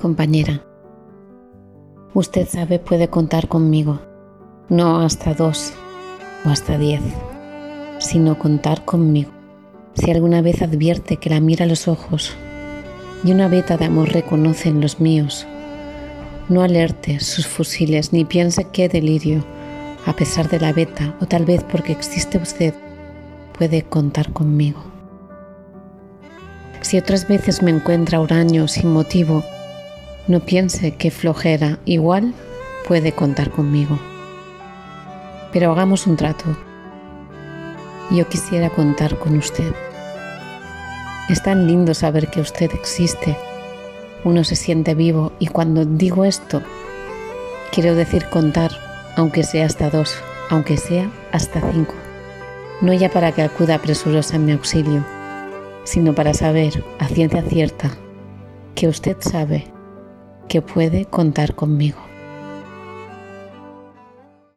Compañera, usted sabe puede contar conmigo, no hasta dos o hasta diez, sino contar conmigo. Si alguna vez advierte que la mira a los ojos y una veta de amor reconoce en los míos, no alerte sus fusiles ni piense que delirio, a pesar de la veta o tal vez porque existe usted, puede contar conmigo. Si otras veces me encuentra huraño sin motivo, no piense que flojera, igual puede contar conmigo. Pero hagamos un trato. Yo quisiera contar con usted. Es tan lindo saber que usted existe. Uno se siente vivo y cuando digo esto, quiero decir contar, aunque sea hasta dos, aunque sea hasta cinco. No ya para que acuda presurosa en mi auxilio, sino para saber a ciencia cierta que usted sabe que puede contar conmigo.